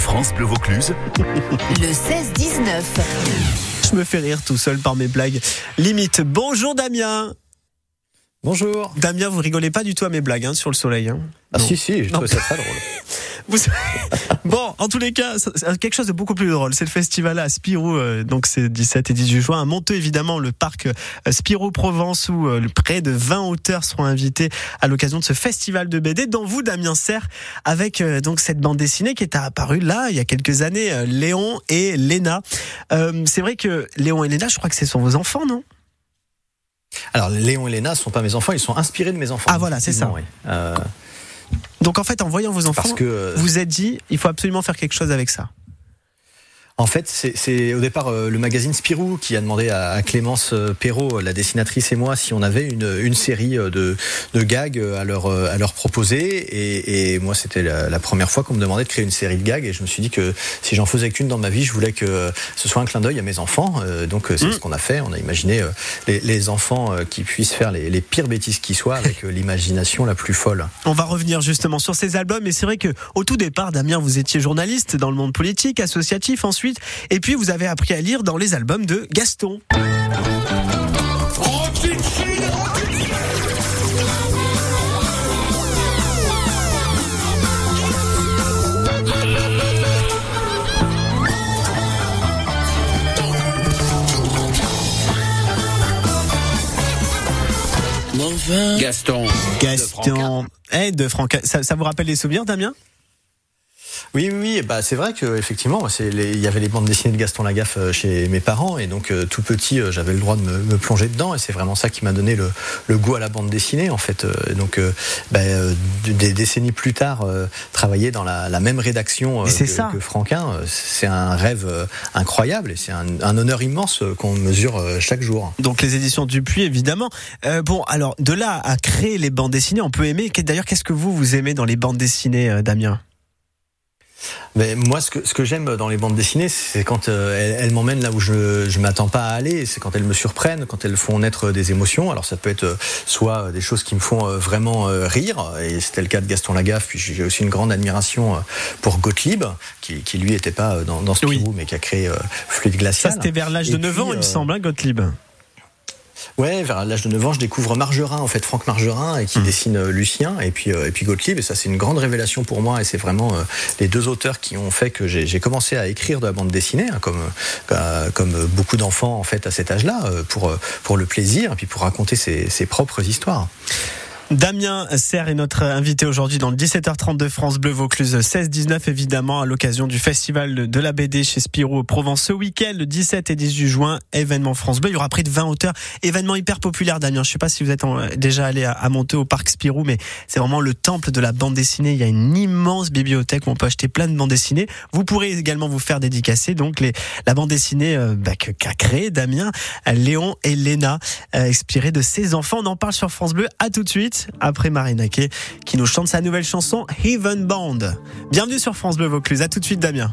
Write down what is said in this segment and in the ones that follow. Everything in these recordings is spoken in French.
France Bleu Vaucluse. Le 16-19. Je me fais rire tout seul par mes blagues. Limite. Bonjour Damien. Bonjour. Damien, vous rigolez pas du tout à mes blagues hein, sur le soleil. Hein? Ah si si, je Non. trouve ça très drôle. Vous- bon, en tous les cas, c'est quelque chose de beaucoup plus drôle. C'est le festival à Spirou, euh, donc c'est 17 et 18 juin. À Monteux, évidemment, le parc euh, Spirou Provence, où euh, près de 20 auteurs seront invités à l'occasion de ce festival de BD, dont vous, Damien Serre, avec euh, donc cette bande dessinée qui est apparue là, il y a quelques années, Léon et Léna. C'est vrai que Léon et Léna, je crois que ce sont vos enfants, non? Alors Léon et Léna sont pas mes enfants, ils sont inspirés de mes enfants. Ah, voilà, c'est ça. Oui. Euh, Donc en fait, en voyant vos enfants, parce que vous vous êtes dit, il faut absolument faire quelque chose avec ça. En fait, c'est- au départ euh, le magazine Spirou qui a demandé à, à Clémence euh, Perrault, la dessinatrice et moi, si on avait une, une série euh, de, de gags à leur, à leur proposer. Et, et moi, c'était la, la première fois qu'on me demandait de créer une série de gags. Et je me suis dit que si j'en faisais qu'une dans ma vie, je voulais que ce soit un clin d'œil à mes enfants. Donc c'est Mm. ce qu'on a fait. On a imaginé les, les enfants qui puissent faire les, les pires bêtises qui soient avec l'imagination la plus folle. On va revenir justement sur ces albums, et c'est vrai que au tout départ, Damien, vous étiez journaliste dans le monde politique, associatif ensuite, et puis vous avez appris à lire dans les albums de Gaston. Gaston. Gaston, eh, de Franck. Ça, ça vous rappelle des souvenirs, Damien? Oui, oui, oui. Bah, c'est vrai que effectivement, c'est les- il y avait les bandes dessinées de Gaston Lagaffe euh, chez mes parents, et donc euh, tout petit, euh, j'avais le droit de me, me plonger dedans, et c'est vraiment ça qui m'a donné le, le goût à la bande dessinée, en fait. Donc, euh, bah, euh, des décennies plus tard, euh, travailler dans la, la même rédaction que, ça. que Franquin, c'est un rêve incroyable, et c'est un, un honneur immense qu'on mesure chaque jour. Donc les éditions Dupuis, évidemment. Euh, bon, alors de là à créer les bandes dessinées, on peut aimer. D'ailleurs, qu'est-ce que vous vous aimez dans les bandes dessinées, Damien? Mais moi, ce que, ce que j'aime dans les bandes dessinées, c'est quand euh, elles, elles m'emmènent là où je ne m'attends pas à aller. C'est quand elles me surprennent, quand elles font naître des émotions. Alors ça peut être euh, soit des choses qui me font euh, vraiment euh, rire, et c'était le cas de Gaston Lagaffe. Puis j'ai aussi une grande admiration euh, pour Gottlieb, qui, qui lui était pas euh, dans, dans Spirou, Oui. mais qui a créé euh, Fluide Glacial. Ça, c'était vers l'âge de 9 puis, ans, il me euh, semble, hein, Gottlieb. Ouais, vers l'âge de 9 ans, je découvre Margerin, en fait, Franck Margerin, et qui dessine euh, Lucien, et puis, euh, et puis Gottlieb, et ça c'est une grande révélation pour moi, et c'est vraiment euh, les deux auteurs qui ont fait que j'ai j'ai commencé à écrire de la bande dessinée, hein, comme, euh, comme beaucoup d'enfants en fait à cet âge-là, euh, pour, euh, pour le plaisir, et puis pour raconter ses, ses propres histoires. Damien Serre est notre invité aujourd'hui dans le 17h30 de France Bleu Vaucluse 16-19 évidemment à l'occasion du festival de la BD chez Spirou au Provence. Ce week-end le 17 et 18 juin événement France Bleu. Il y aura près de 20 auteurs. Événement hyper populaire Damien. Je sais pas si vous êtes déjà allé à, à monter au parc Spirou mais c'est vraiment le temple de la bande dessinée. Il y a une immense bibliothèque où on peut acheter plein de bandes dessinées. Vous pourrez également vous faire dédicacer donc la bande dessinée euh, bah, qu'a créé Damien Léon et Léna euh, de ses enfants. On en parle sur France Bleu. À tout de suite après Marina Kay qui nous chante sa nouvelle chanson Heaven Band. Bienvenue sur France Bleu Vaucluse. À tout de suite Damien.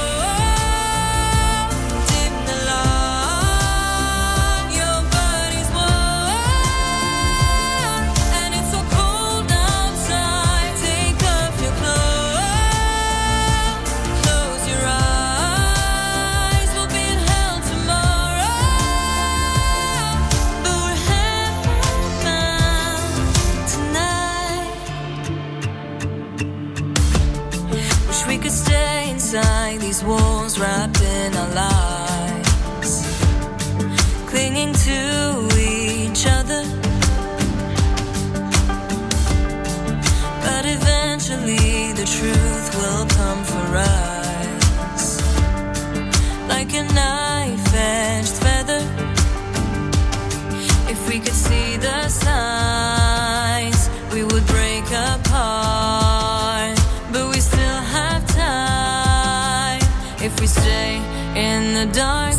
the truth will come for us like a knife edged feather. If we could see the signs, we would break apart. But we still have time if we stay in the dark.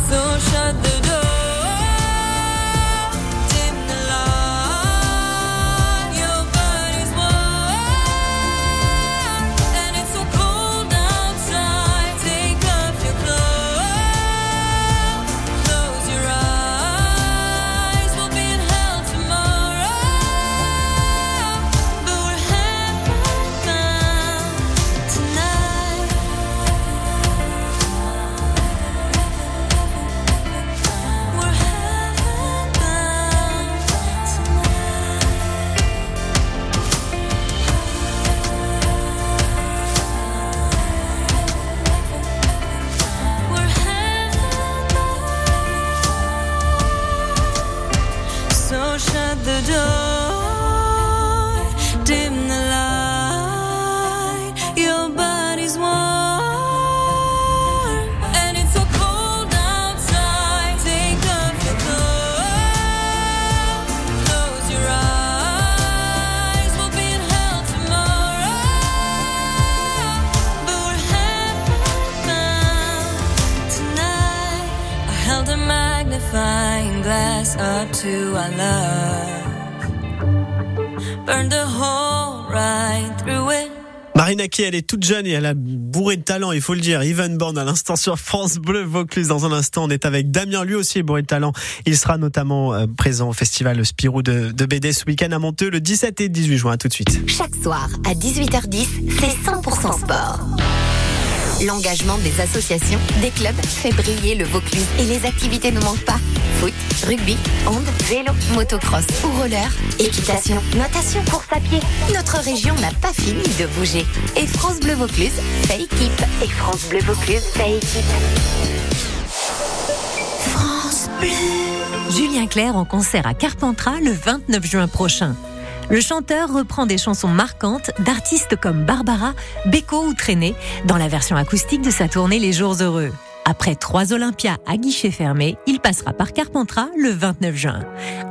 Glass up to our love. Burned a hole right through it. Marina Key, elle est toute jeune et elle a bourré de talent, il faut le dire. Yvan Born à l'instant sur France Bleu Vaucluse. Dans un instant, on est avec Damien, lui aussi est bourré de talent. Il sera notamment euh, présent au festival Spirou de, de BD ce week-end à Monteux le 17 et 18 juin. À tout de suite. Chaque soir à 18h10, c'est 100% sport. L'engagement des associations, des clubs fait briller le Vaucluse et les activités ne manquent pas. Foot, rugby, hand, vélo, motocross ou roller, équitation, natation, course à pied. Notre région n'a pas fini de bouger. Et France Bleu Vaucluse fait équipe. Et France Bleu Vaucluse fait équipe. France Bleu. Julien Clerc en concert à Carpentras le 29 juin prochain. Le chanteur reprend des chansons marquantes d'artistes comme Barbara, Beko ou Traîné dans la version acoustique de sa tournée Les Jours Heureux. Après trois Olympias à guichet fermé, il passera par Carpentras le 29 juin.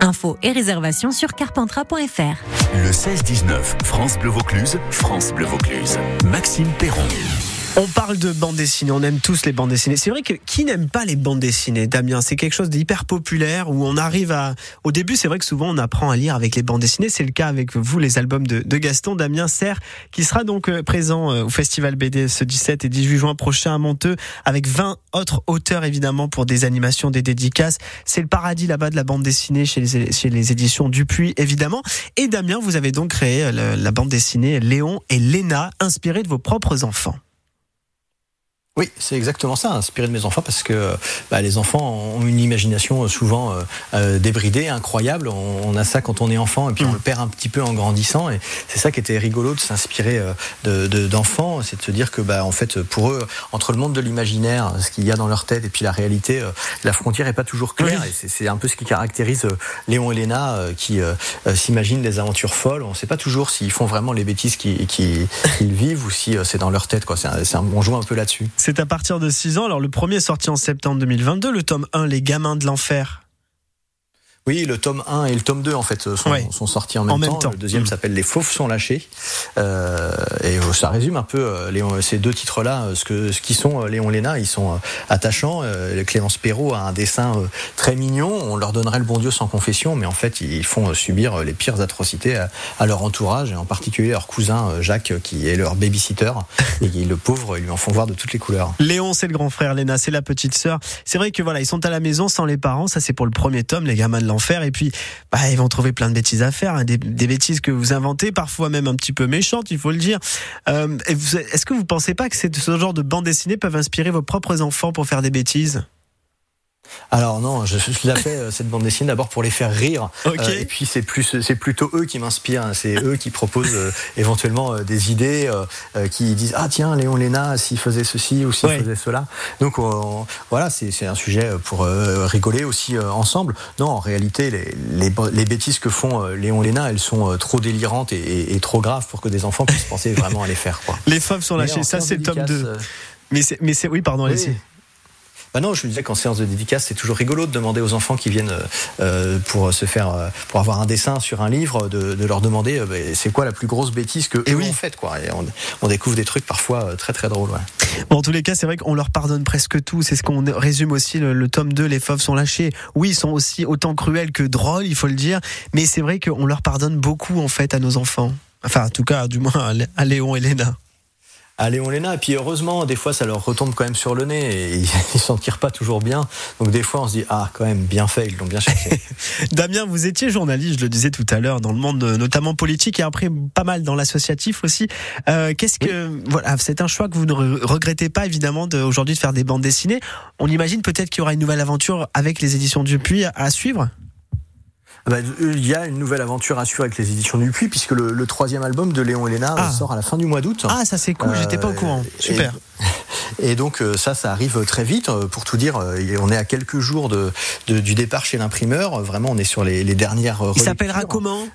Infos et réservations sur carpentras.fr. Le 16-19, France Bleu Vaucluse, France Bleu Vaucluse. Maxime Perron. On parle de bandes dessinées, on aime tous les bandes dessinées. C'est vrai que qui n'aime pas les bandes dessinées, Damien? C'est quelque chose d'hyper populaire où on arrive à. Au début, c'est vrai que souvent on apprend à lire avec les bandes dessinées. C'est le cas avec vous, les albums de, Gaston, Damien Serre, qui sera donc euh, présent euh, au Festival BD ce 17 et 18 juin prochain à Monteux, avec 20 autres auteurs évidemment pour des animations, des dédicaces. C'est le paradis là-bas de la bande dessinée chez les, éditions Dupuis, évidemment. Et Damien, vous avez donc créé euh, le- la bande dessinée Léon et Léna, inspirée de vos propres enfants. Oui, c'est exactement ça, inspiré de mes enfants, parce que bah, les enfants ont une imagination euh, souvent euh, euh, débridée, incroyable. On, on a ça quand on est enfant, et puis on le perd un petit peu en grandissant. Et c'est ça qui était rigolo de s'inspirer euh, de- de- d'enfants, c'est de se dire que, bah, en fait, pour eux, entre le monde de l'imaginaire, ce qu'il y a dans leur tête, et puis la réalité, la frontière est pas toujours claire. Oui. Et c'est- un peu ce qui caractérise Léon et Léna, qui euh, s'imaginent des aventures folles. On ne sait pas toujours s'ils font vraiment les bêtises qu'ils qu'ils vivent ou si c'est dans leur tête. C'est un- un- on joue un peu là-dessus. C'est à partir de 6 ans. Alors le premier est sorti en septembre 2022, le tome 1, Les gamins de l'enfer. Oui, le tome 1 et le tome 2 en fait sont, Ouais. sont sortis en même, En même temps. Le deuxième Mm. s'appelle Les fauves sont lâchés. Euh, et euh, ça résume un peu euh, Léon- ces deux titres-là, euh, ce, que, ce qui sont euh, Léon Léna. Ils sont euh, attachants. Euh, Clémence Perrault a un dessin euh, très mignon. On leur donnerait le bon Dieu sans confession, mais en fait ils font euh, subir euh, les pires atrocités à, à leur entourage et en particulier leur cousin euh, Jacques euh, qui est leur babysitter. et le pauvre, ils lui en font voir de toutes les couleurs. Léon, c'est le grand frère, Léna, c'est la petite sœur. C'est vrai que voilà, ils sont à la maison sans les parents. Ça, c'est pour le premier tome, les gamins de l'enfer. Et puis, bah, ils vont trouver plein de bêtises à faire, hein, des, bêtises que vous inventez, parfois même un petit peu méchantes, il faut le dire. Euh, Est-ce que vous pensez pas que ce genre de bande dessinée peuvent inspirer vos propres enfants pour faire des bêtises? Alors non, je, je fait euh, cette bande dessinée d'abord pour les faire rire. Euh, et puis c'est plus, c'est plutôt eux qui m'inspirent. hein. C'est eux qui proposent euh, éventuellement euh, des idées, qui disent ah tiens Léon Léna s'il faisait ceci ou s'il Ouais. faisait cela. Donc on- voilà, c'est un sujet pour rigoler aussi ensemble. Non, en réalité les, les, bo- les bêtises que font Léon Léna, elles sont trop délirantes et, et- et trop graves pour que des enfants puissent penser vraiment à les faire. Quoi. Les fauves sont en Ça, c'est le tome dédicaces, 2. euh, Mais c'est, mais c'est, oui, pardon, oui. allez-y. Bah non, je me disais qu'en séance de dédicace, c'est toujours rigolo de demander aux enfants qui viennent euh, pour se faire, euh, pour avoir un dessin sur un livre, de, de leur demander euh, bah, c'est quoi la plus grosse bêtise que Et eux oui. ont faite, quoi. Et on, on découvre des trucs parfois euh, très très drôles. Ouais. Bon, en tous les cas, c'est vrai qu'on leur pardonne presque tout. C'est ce qu'on résume aussi le, le tome 2, Les fauves sont lâchés. Oui, ils sont aussi autant cruels que drôles, il faut le dire. Mais c'est vrai qu'on leur pardonne beaucoup, en fait, à nos enfants. Enfin, en tout cas, du moins à Léon et Léna. À Léon Léna. Et puis heureusement, des fois, ça leur retombe quand même sur le nez et ils s'en tirent pas toujours bien. Donc des fois, on se dit ah quand même bien fait, ils l'ont bien cherché. Damien, vous étiez journaliste, je le disais tout à l'heure, dans le monde notamment politique et après pas mal dans l'associatif aussi. Euh, Qu'est-ce que voilà, c'est un choix que vous ne re- regrettez pas évidemment de, aujourd'hui de faire des bandes dessinées. On imagine peut-être qu'il y aura une nouvelle aventure avec les éditions Dupuis à suivre? Ah bah, euh, Il y a une nouvelle aventure à suivre avec les éditions Dupuis puisque le, le troisième album de Léon et Léna Ah. sort à la fin du mois d'août. Ah, ça c'est cool, j'étais pas au Euh, courant. et- Super. Et donc euh, ça, ça arrive très vite. Pour tout dire, on est à quelques jours de, de- du départ chez l'imprimeur. Vraiment, on est sur les, les dernières. Il s'appellera comment?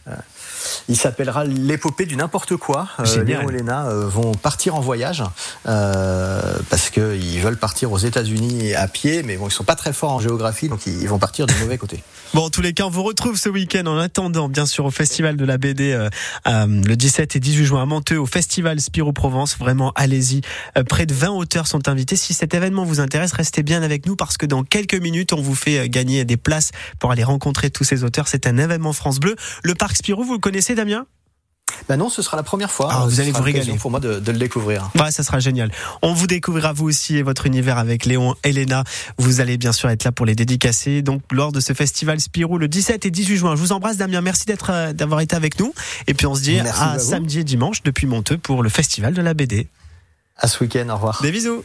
Il s'appellera l'épopée du n'importe quoi. Euh. Léon et Léna euh, vont partir en voyage euh, parce qu'ils veulent partir aux États-Unis à pied, mais bon, ils sont pas très forts en géographie, donc ils vont partir du mauvais côté. Bon, en tous les cas, on vous retrouve ce week-end en attendant, bien sûr, au Festival de la BD euh, euh, le 17 et 18 juin à Monteux, au Festival Spiro Provence. Vraiment, allez-y. Euh, près de 20 auteurs sont invités. Si cet événement vous intéresse, restez bien avec nous parce que dans quelques minutes, on vous fait gagner des places pour aller rencontrer tous ces auteurs. C'est un événement France Bleu. Le parc Spirou, vous le connaissez, Damien? Ben non, ce sera la première fois. Ah, vous allez vous régaler. pour moi de, de le découvrir. Ouais, ça sera génial. On vous découvrira vous aussi et votre univers avec Léon et Léna. Vous allez bien sûr être là pour les dédicacer. Donc, lors de ce festival Spirou le 17 et 18 juin. Je vous embrasse, Damien. Merci d'être, euh, d'avoir été avec nous. Et puis, on se dit Merci à samedi et dimanche depuis Monteux pour le festival de la BD. À ce week-end, au revoir. Des bisous.